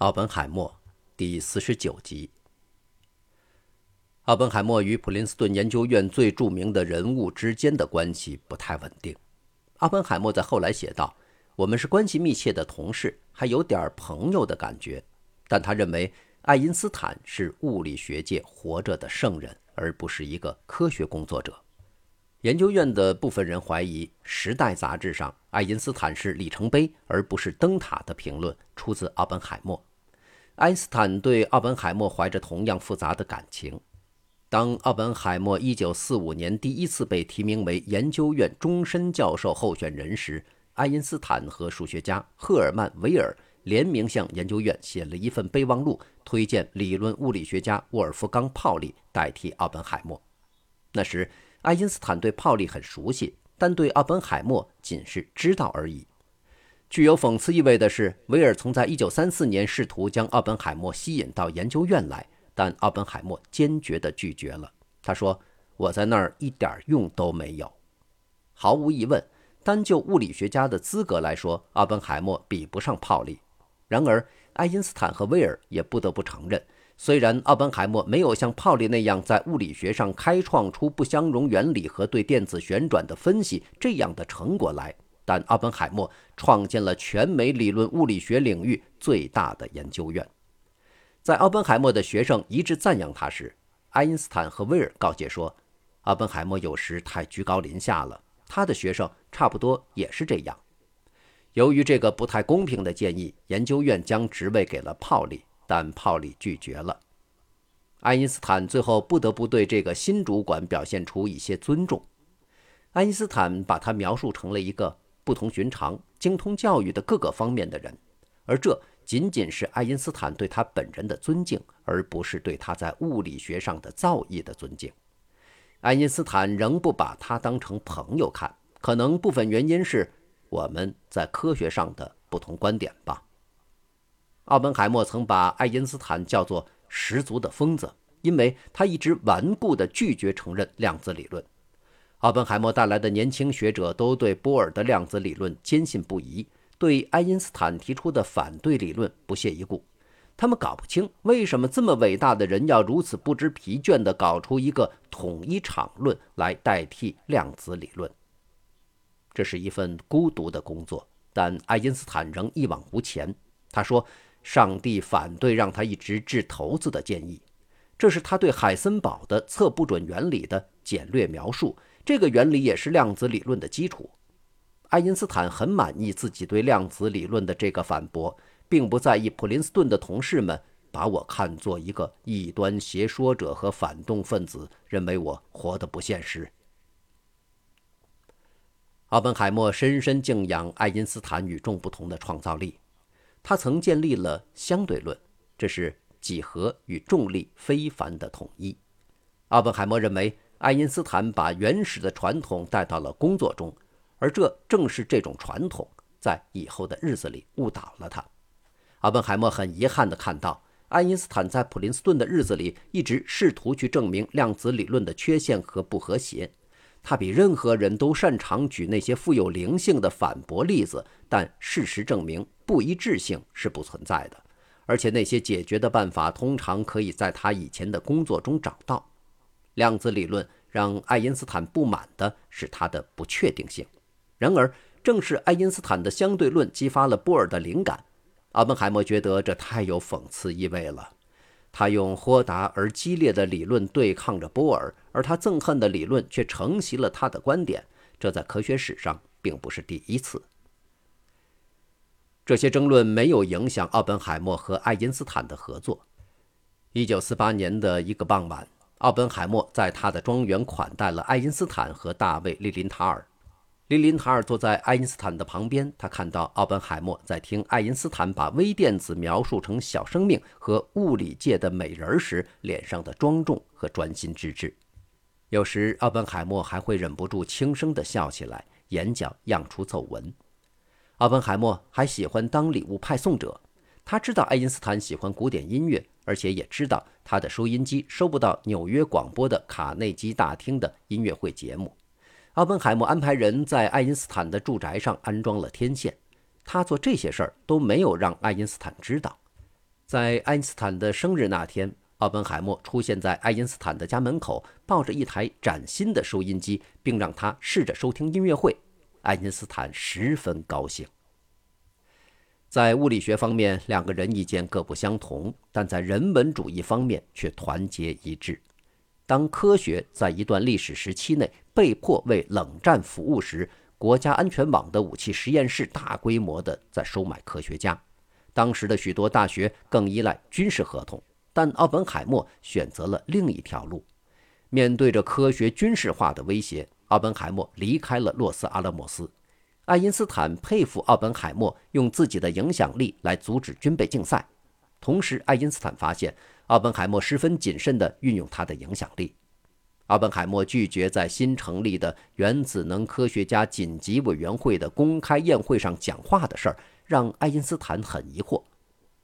奥本海默第四十九集。奥本海默与普林斯顿研究院最著名的人物之间的关系不太稳定。奥本海默在后来写道：“我们是关系密切的同事，还有点朋友的感觉。”但他认为爱因斯坦是物理学界活着的圣人，而不是一个科学工作者。研究院的部分人怀疑，《时代》杂志上爱因斯坦是里程碑而不是灯塔的评论出自奥本海默。爱因斯坦对奥本海默怀着同样复杂的感情。当奥本海默1945年第一次被提名为研究院终身教授候选人时，爱因斯坦和数学家赫尔曼·维尔联名向研究院写了一份备忘录，推荐理论物理学家沃尔夫冈·泡利代替奥本海默。那时。爱因斯坦对泡利很熟悉，但对奥本海默仅是知道而已。具有讽刺意味的是，威尔曾在1934年试图将奥本海默吸引到研究院来，但奥本海默坚决地拒绝了。他说：“我在那儿一点用都没有。”毫无疑问，单就物理学家的资格来说，奥本海默比不上泡利。然而，爱因斯坦和威尔也不得不承认。虽然奥本海默没有像泡利那样在物理学上开创出不相容原理和对电子旋转的分析这样的成果来，但奥本海默创建了全美理论物理学领域最大的研究院。在奥本海默的学生一致赞扬他时，爱因斯坦和威尔告诫说：“奥本海默有时太居高临下了。”他的学生差不多也是这样。由于这个不太公平的建议，研究院将职位给了泡利。但泡利拒绝了，爱因斯坦最后不得不对这个新主管表现出一些尊重。爱因斯坦把他描述成了一个不同寻常、精通教育的各个方面的人，而这仅仅是爱因斯坦对他本人的尊敬，而不是对他在物理学上的造诣的尊敬。爱因斯坦仍不把他当成朋友看，可能部分原因是我们在科学上的不同观点吧。奥本海默曾把爱因斯坦叫做“十足的疯子”，因为他一直顽固地拒绝承认量子理论。奥本海默带来的年轻学者都对波尔的量子理论坚信不疑，对爱因斯坦提出的反对理论不屑一顾。他们搞不清为什么这么伟大的人要如此不知疲倦地搞出一个统一场论来代替量子理论。这是一份孤独的工作，但爱因斯坦仍一往无前。他说。上帝反对让他一直掷骰子的建议，这是他对海森堡的测不准原理的简略描述。这个原理也是量子理论的基础。爱因斯坦很满意自己对量子理论的这个反驳，并不在意普林斯顿的同事们把我看作一个异端邪说者和反动分子，认为我活得不现实。奥本海默深深敬仰爱因斯坦与众不同的创造力。他曾建立了相对论，这是几何与重力非凡的统一。奥本海默认为，爱因斯坦把原始的传统带到了工作中，而这正是这种传统在以后的日子里误导了他。阿本海默很遗憾地看到，爱因斯坦在普林斯顿的日子里一直试图去证明量子理论的缺陷和不和谐。他比任何人都擅长举那些富有灵性的反驳例子，但事实证明。不一致性是不存在的，而且那些解决的办法通常可以在他以前的工作中找到。量子理论让爱因斯坦不满的是它的不确定性，然而正是爱因斯坦的相对论激发了波尔的灵感。奥本海默觉得这太有讽刺意味了。他用豁达而激烈的理论对抗着波尔，而他憎恨的理论却承袭了他的观点，这在科学史上并不是第一次。这些争论没有影响奥本海默和爱因斯坦的合作。一九四八年的一个傍晚，奥本海默在他的庄园款待了爱因斯坦和大卫·利林塔尔。利林塔尔坐在爱因斯坦的旁边，他看到奥本海默在听爱因斯坦把微电子描述成小生命和物理界的美人时，脸上的庄重和专心致志。有时，奥本海默还会忍不住轻声地笑起来，眼角漾出皱纹。奥本海默还喜欢当礼物派送者。他知道爱因斯坦喜欢古典音乐，而且也知道他的收音机收不到纽约广播的卡内基大厅的音乐会节目。奥本海默安排人在爱因斯坦的住宅上安装了天线。他做这些事儿都没有让爱因斯坦知道。在爱因斯坦的生日那天，奥本海默出现在爱因斯坦的家门口，抱着一台崭新的收音机，并让他试着收听音乐会。爱因斯坦十分高兴。在物理学方面，两个人意见各不相同，但在人文主义方面却团结一致。当科学在一段历史时期内被迫为冷战服务时，国家安全网的武器实验室大规模地在收买科学家。当时的许多大学更依赖军事合同。但奥本海默选择了另一条路。面对着科学军事化的威胁，奥本海默离开了洛斯阿拉莫斯。爱因斯坦佩服奥本海默用自己的影响力来阻止军备竞赛，同时，爱因斯坦发现奥本海默十分谨慎地运用他的影响力。奥本海默拒绝在新成立的原子能科学家紧急委员会的公开宴会上讲话的事儿，让爱因斯坦很疑惑。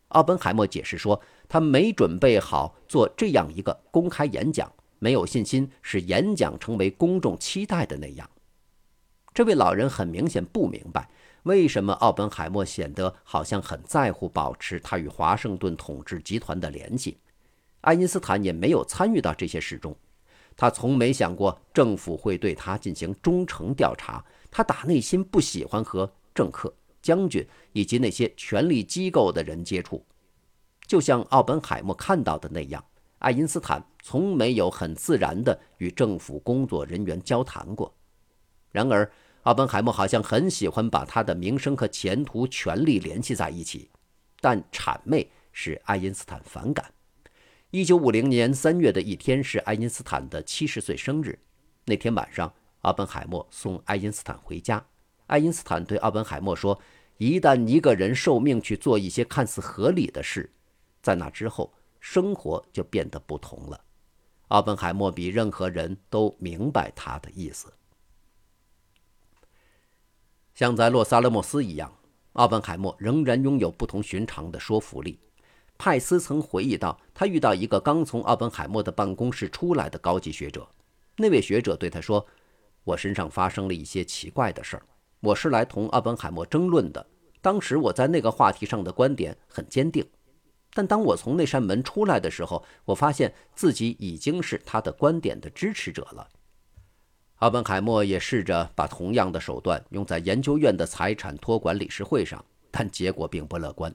奥本海默解释说，他没准备好做这样一个公开演讲，没有信心使演讲成为公众期待的那样。这位老人很明显不明白，为什么奥本海默显得好像很在乎保持他与华盛顿统治集团的联系。爱因斯坦也没有参与到这些事中，他从没想过政府会对他进行忠诚调查。他打内心不喜欢和政客。将军以及那些权力机构的人接触，就像奥本海默看到的那样，爱因斯坦从没有很自然地与政府工作人员交谈过。然而，奥本海默好像很喜欢把他的名声和前途、权力联系在一起，但谄媚使爱因斯坦反感。一九五零年三月的一天是爱因斯坦的七十岁生日，那天晚上，奥本海默送爱因斯坦回家。爱因斯坦对奥本海默说：“一旦一个人受命去做一些看似合理的事，在那之后，生活就变得不同了。”奥本海默比任何人都明白他的意思。像在洛萨勒莫斯一样，奥本海默仍然拥有不同寻常的说服力。派斯曾回忆到，他遇到一个刚从奥本海默的办公室出来的高级学者，那位学者对他说：“我身上发生了一些奇怪的事儿。”我是来同奥本海默争论的。当时我在那个话题上的观点很坚定，但当我从那扇门出来的时候，我发现自己已经是他的观点的支持者了。奥本海默也试着把同样的手段用在研究院的财产托管理事会上，但结果并不乐观。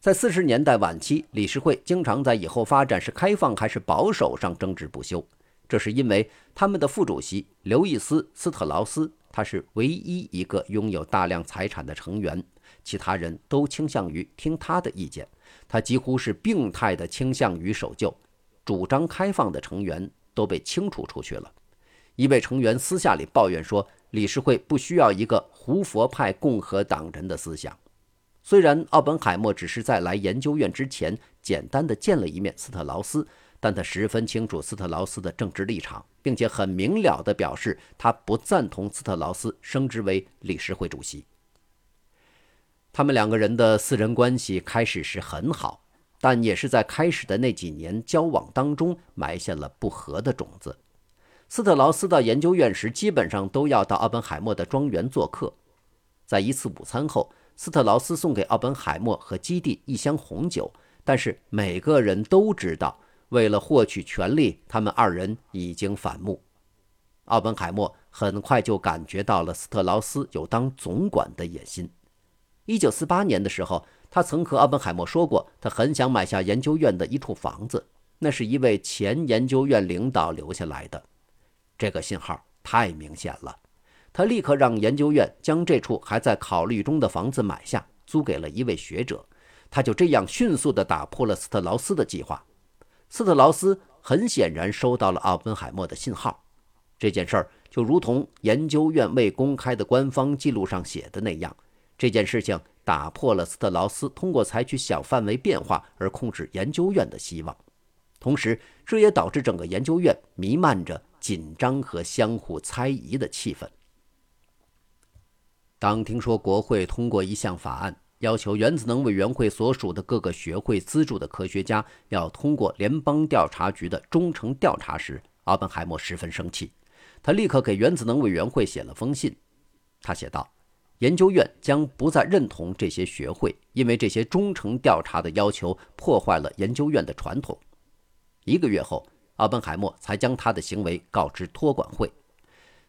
在四十年代晚期，理事会经常在以后发展是开放还是保守上争执不休，这是因为他们的副主席刘易斯·斯特劳斯。他是唯一一个拥有大量财产的成员，其他人都倾向于听他的意见。他几乎是病态的倾向于守旧，主张开放的成员都被清除出去了。一位成员私下里抱怨说：“理事会不需要一个胡佛派共和党人的思想。”虽然奥本海默只是在来研究院之前简单的见了一面斯特劳斯。但他十分清楚斯特劳斯的政治立场，并且很明了地表示他不赞同斯特劳斯升职为理事会主席。他们两个人的私人关系开始时很好，但也是在开始的那几年交往当中埋下了不和的种子。斯特劳斯到研究院时，基本上都要到奥本海默的庄园做客。在一次午餐后，斯特劳斯送给奥本海默和基地一箱红酒，但是每个人都知道。为了获取权力，他们二人已经反目。奥本海默很快就感觉到了斯特劳斯有当总管的野心。一九四八年的时候，他曾和奥本海默说过，他很想买下研究院的一处房子，那是一位前研究院领导留下来的。这个信号太明显了，他立刻让研究院将这处还在考虑中的房子买下，租给了一位学者。他就这样迅速地打破了斯特劳斯的计划。斯特劳斯很显然收到了奥本海默的信号，这件事儿就如同研究院未公开的官方记录上写的那样，这件事情打破了斯特劳斯通过采取小范围变化而控制研究院的希望，同时这也导致整个研究院弥漫着紧张和相互猜疑的气氛。当听说国会通过一项法案。要求原子能委员会所属的各个学会资助的科学家要通过联邦调查局的忠诚调查时，奥本海默十分生气。他立刻给原子能委员会写了封信。他写道：“研究院将不再认同这些学会，因为这些忠诚调查的要求破坏了研究院的传统。一个月后，奥本海默才将他的行为告知托管会。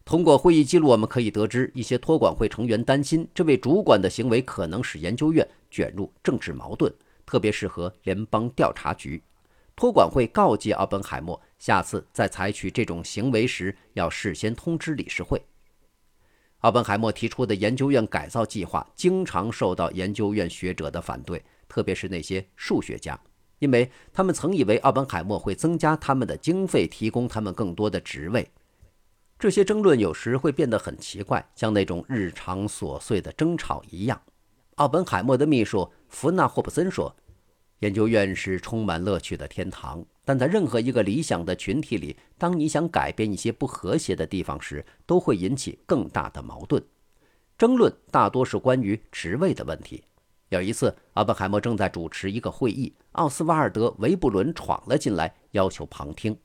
通过会议记录，我们可以得知，一些托管会成员担心这位主管的行为可能使研究院卷入政治矛盾，特别是和联邦调查局。托管会告诫奥本海默，下次在采取这种行为时要事先通知理事会。奥本海默提出的研究院改造计划经常受到研究院学者的反对，特别是那些数学家，因为他们曾以为奥本海默会增加他们的经费，提供他们更多的职位。这些争论有时会变得很奇怪，像那种日常琐碎的争吵一样。奥本海默的秘书弗纳霍普森说。研究院是充满乐趣的天堂，但在任何一个理想的群体里，当你想改变一些不和谐的地方时，都会引起更大的矛盾。争论大多是关于职位的问题。有一次，奥本海默正在主持一个会议，奥斯瓦尔德·维布伦闯了进来，要求旁听。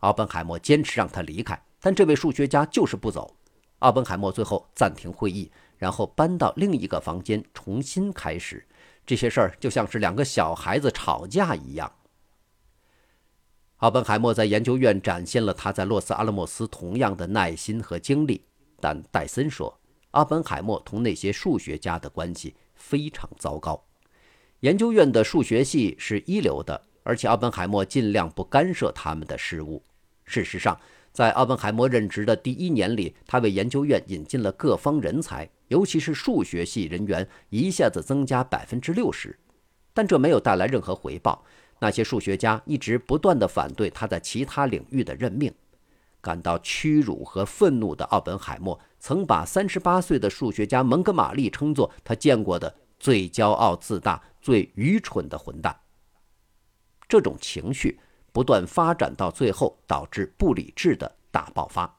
奥本海默坚持让他离开，但这位数学家就是不走。奥本海默最后暂停会议，然后搬到另一个房间重新开始。这些事儿就像是两个小孩子吵架一样。奥本海默在研究院展现了他在洛斯阿拉莫斯同样的耐心和精力，但戴森说，奥本海默同那些数学家的关系非常糟糕。研究院的数学系是一流的，而且奥本海默尽量不干涉他们的事务。事实上，在奥本海默任职的第一年里，他为研究院引进了各方人才。尤其是数学系人员一下子增加百分之六十，但这没有带来任何回报。那些数学家一直不断地反对他在其他领域的任命。感到屈辱和愤怒的奥本海默曾把三十八岁的数学家蒙哥马利称作他见过的最骄傲自大、最愚蠢的混蛋。这种情绪不断发展到最后，导致不理智的大爆发。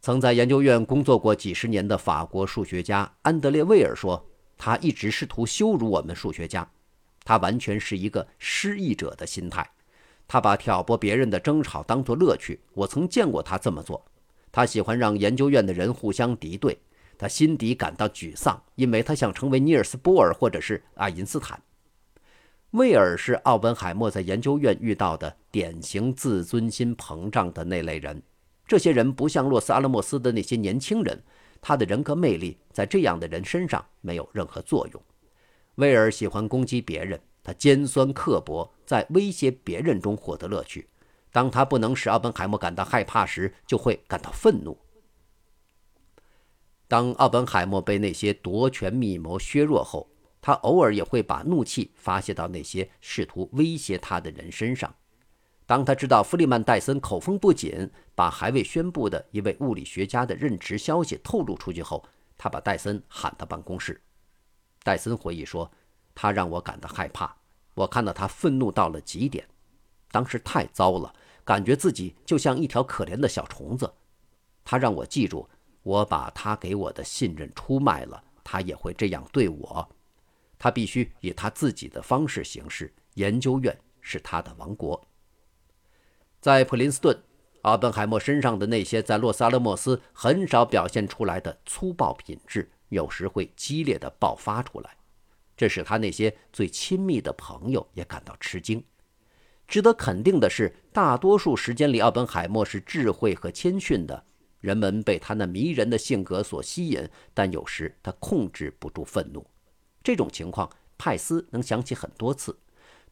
曾在研究院工作过几十年的法国数学家安德烈·威尔说：“他一直试图羞辱我们数学家，他完全是一个失意者的心态。他把挑拨别人的争吵当作乐趣。我曾见过他这么做。他喜欢让研究院的人互相敌对。他心底感到沮丧，因为他想成为尼尔斯·波尔或者是爱因斯坦。威尔是奥本海默在研究院遇到的典型自尊心膨胀的那类人。”这些人不像洛斯阿拉莫斯的那些年轻人，他的人格魅力在这样的人身上没有任何作用。威尔喜欢攻击别人，他尖酸刻薄，在威胁别人中获得乐趣。当他不能使奥本海默感到害怕时，就会感到愤怒。当奥本海默被那些夺权密谋削弱后，他偶尔也会把怒气发泄到那些试图威胁他的人身上。当他知道弗利曼·戴森口风不紧，把还未宣布的一位物理学家的任职消息透露出去后，他把戴森喊到办公室。戴森回忆说：“他让我感到害怕，我看到他愤怒到了极点，当时太糟了，感觉自己就像一条可怜的小虫子。他让我记住，我把他给我的信任出卖了，他也会这样对我。他必须以他自己的方式行事，研究院是他的王国。”在普林斯顿，奥本海默身上的那些在洛萨勒莫斯很少表现出来的粗暴品质，有时会激烈的爆发出来，这使他那些最亲密的朋友也感到吃惊。值得肯定的是，大多数时间里，奥本海默是智慧和谦逊的，人们被他那迷人的性格所吸引，但有时他控制不住愤怒。这种情况，派斯能想起很多次。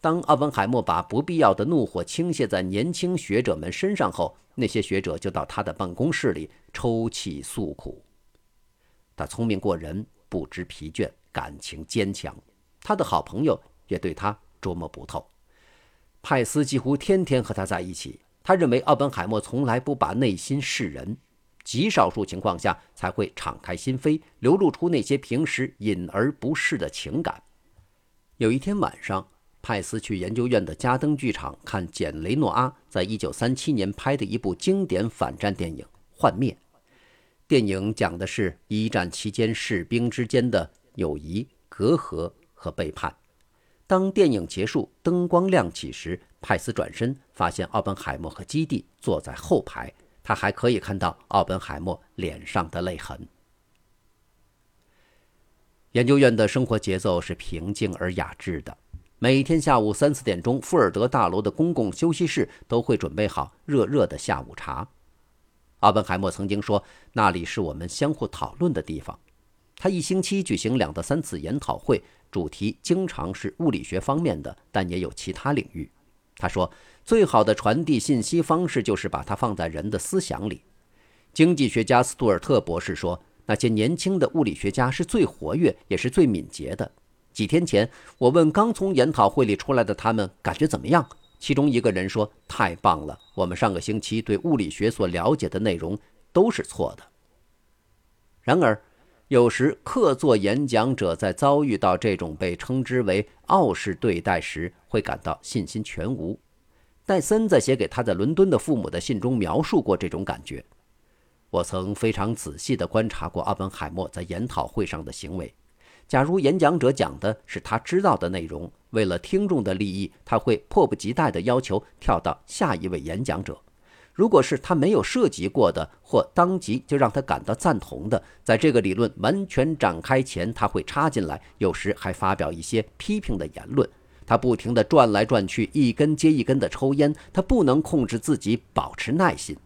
当奥本海默把不必要的怒火倾泻在年轻学者们身上后，那些学者就到他的办公室里抽泣诉苦。他聪明过人，不知疲倦，感情坚强。他的好朋友也对他捉摸不透。派斯几乎天天和他在一起。他认为奥本海默从来不把内心示人，极少数情况下才会敞开心扉，流露出那些平时隐而不示的情感。有一天晚上。派斯去研究院的加登剧场看简·雷诺阿在1937年拍的一部经典反战电影《幻灭》。电影讲的是一战期间士兵之间的友谊、隔阂和背叛。当电影结束，灯光亮起时，派斯转身发现奥本海默和基地坐在后排，他还可以看到奥本海默脸上的泪痕。研究院的生活节奏是平静而雅致的。每天下午三四点钟，富尔德大楼的公共休息室都会准备好热热的下午茶。奥本海默曾经说：“那里是我们相互讨论的地方。”他一星期举行两到三次研讨会，主题经常是物理学方面的，但也有其他领域。他说：“最好的传递信息方式就是把它放在人的思想里。”经济学家斯图尔特博士说：“那些年轻的物理学家是最活跃，也是最敏捷的。”几天前，我问刚从研讨会里出来的他们感觉怎么样，其中一个人说：“太棒了，我们上个星期对物理学所了解的内容都是错的。”然而，有时客座演讲者在遭遇到这种被称之为傲视对待时，会感到信心全无。戴森在写给他在伦敦的父母的信中描述过这种感觉。我曾非常仔细地观察过奥本海默在研讨会上的行为。假如演讲者讲的是他知道的内容，为了听众的利益，他会迫不及待地要求跳到下一位演讲者；如果是他没有涉及过的，或当即就让他感到赞同的，在这个理论完全展开前，他会插进来，有时还发表一些批评的言论。他不停地转来转去，一根接一根地抽烟，他不能控制自己保持耐心。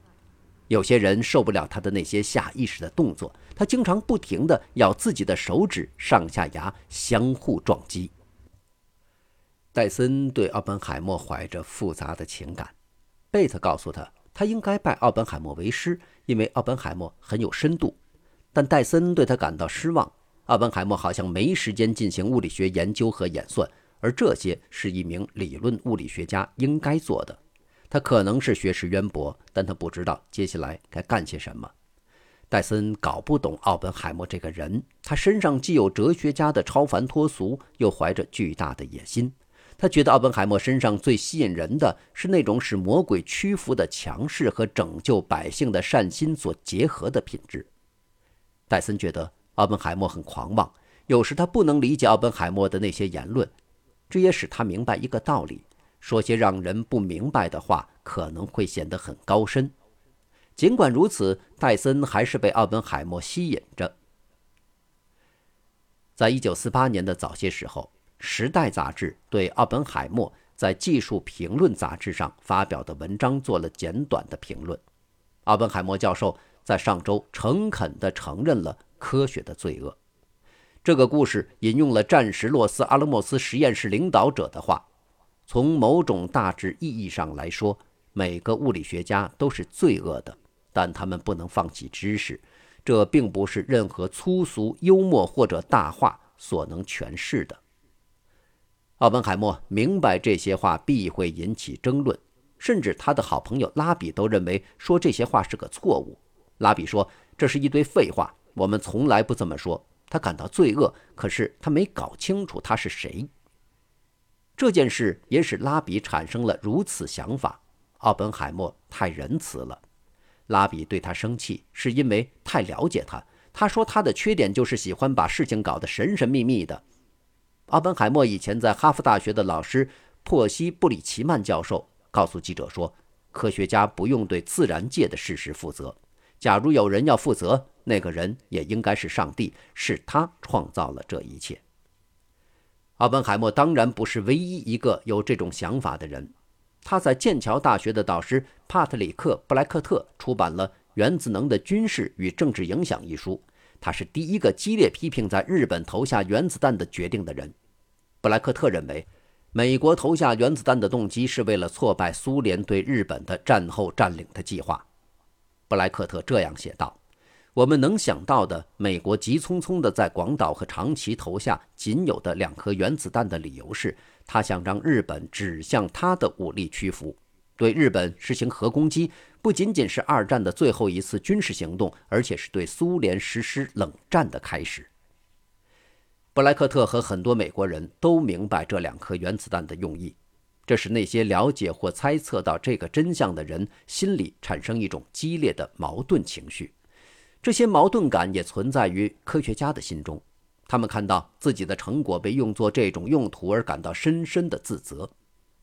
有些人受不了他的那些下意识的动作，他经常不停地咬自己的手指，上下牙相互撞击。戴森对奥本海默怀着复杂的情感，贝特告诉他，他应该拜奥本海默为师，因为奥本海默很有深度。但戴森对他感到失望，奥本海默好像没时间进行物理学研究和演算，而这些是一名理论物理学家应该做的。他可能是学识渊博，但他不知道接下来该干些什么。戴森搞不懂奥本海默这个人，他身上既有哲学家的超凡脱俗，又怀着巨大的野心。他觉得奥本海默身上最吸引人的是那种使魔鬼屈服的强势和拯救百姓的善心所结合的品质。戴森觉得奥本海默很狂妄，有时他不能理解奥本海默的那些言论，这也使他明白一个道理。说些让人不明白的话，可能会显得很高深。尽管如此，戴森还是被奥本海默吸引着。在一九四八年的早些时候，《时代》杂志对奥本海默在《技术评论》杂志上发表的文章做了简短的评论。奥本海默教授在上周诚恳地承认了科学的罪恶。这个故事引用了战时洛斯阿拉莫斯实验室领导者的话。从某种大致意义上来说，每个物理学家都是罪恶的，但他们不能放弃知识。这并不是任何粗俗、幽默或者大话所能诠释的。奥本海默明白这些话必会引起争论，甚至他的好朋友拉比都认为说这些话是个错误。拉比说：“这是一堆废话，我们从来不这么说。”他感到罪恶，可是他没搞清楚他是谁。这件事也使拉比产生了如此想法：奥本海默太仁慈了。拉比对他生气，是因为太了解他。他说他的缺点就是喜欢把事情搞得神神秘秘的。奥本海默以前在哈佛大学的老师珀西布里奇曼教授告诉记者说：“科学家不用对自然界的事实负责。假如有人要负责，那个人也应该是上帝，是他创造了这一切。”奥本海默当然不是唯一一个有这种想法的人。他在剑桥大学的导师帕特里克·布莱克特出版了《原子能的军事与政治影响》一书。他是第一个激烈批评在日本投下原子弹的决定的人。布莱克特认为，美国投下原子弹的动机是为了挫败苏联对日本的战后占领的计划。布莱克特这样写道。我们能想到的，美国急匆匆地在广岛和长崎投下仅有的两颗原子弹的理由是，他想让日本指向他的武力屈服。对日本实行核攻击，不仅仅是二战的最后一次军事行动，而且是对苏联实施冷战的开始。布莱克特和很多美国人都明白这两颗原子弹的用意，这使那些了解或猜测到这个真相的人心里产生一种激烈的矛盾情绪。这些矛盾感也存在于科学家的心中，他们看到自己的成果被用作这种用途而感到深深的自责。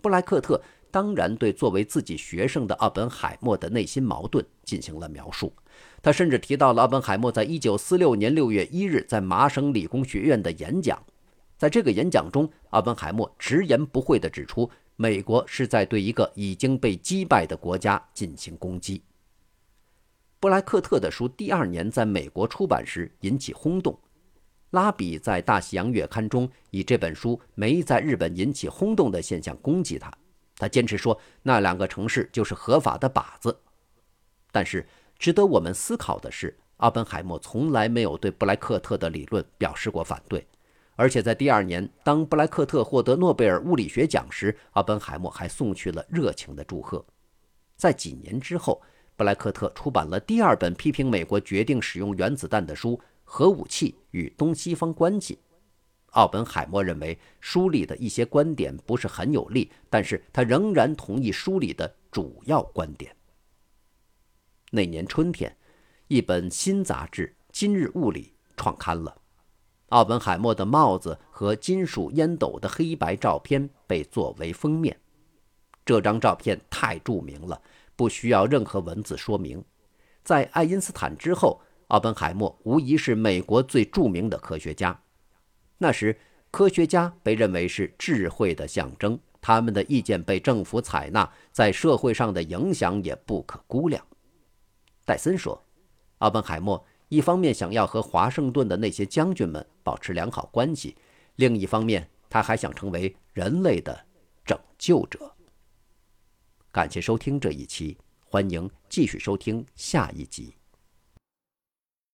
布莱克特当然对作为自己学生的奥本海默的内心矛盾进行了描述。他甚至提到了奥本海默在1946年6月1日在麻省理工学院的演讲。在这个演讲中，奥本海默直言不讳地指出，美国是在对一个已经被击败的国家进行攻击。布莱克特的书第二年在美国出版时引起轰动，拉比在《大西洋月刊》中以这本书没在日本引起轰动的现象攻击他。他坚持说那两个城市就是合法的靶子。但是值得我们思考的是，奥本海默从来没有对布莱克特的理论表示过反对。而且在第二年，当布莱克特获得诺贝尔物理学奖时，奥本海默还送去了热情的祝贺。在几年之后，布莱克特出版了第二本批评美国决定使用原子弹的书《核武器与东西方关系》。奥本海默认为书里的一些观点不是很有利，但是他仍然同意书里的主要观点。那年春天，一本新杂志《今日物理》创刊了。奥本海默的帽子和金属烟斗的黑白照片被作为封面，这张照片太著名了，不需要任何文字说明。在爱因斯坦之后，奥本海默无疑是美国最著名的科学家。那时，科学家被认为是智慧的象征，他们的意见被政府采纳，在社会上的影响也不可估量。戴森说：“奥本海默。”一方面想要和华盛顿的那些将军们保持良好关系，另一方面他还想成为人类的拯救者。感谢收听这一期，欢迎继续收听下一集。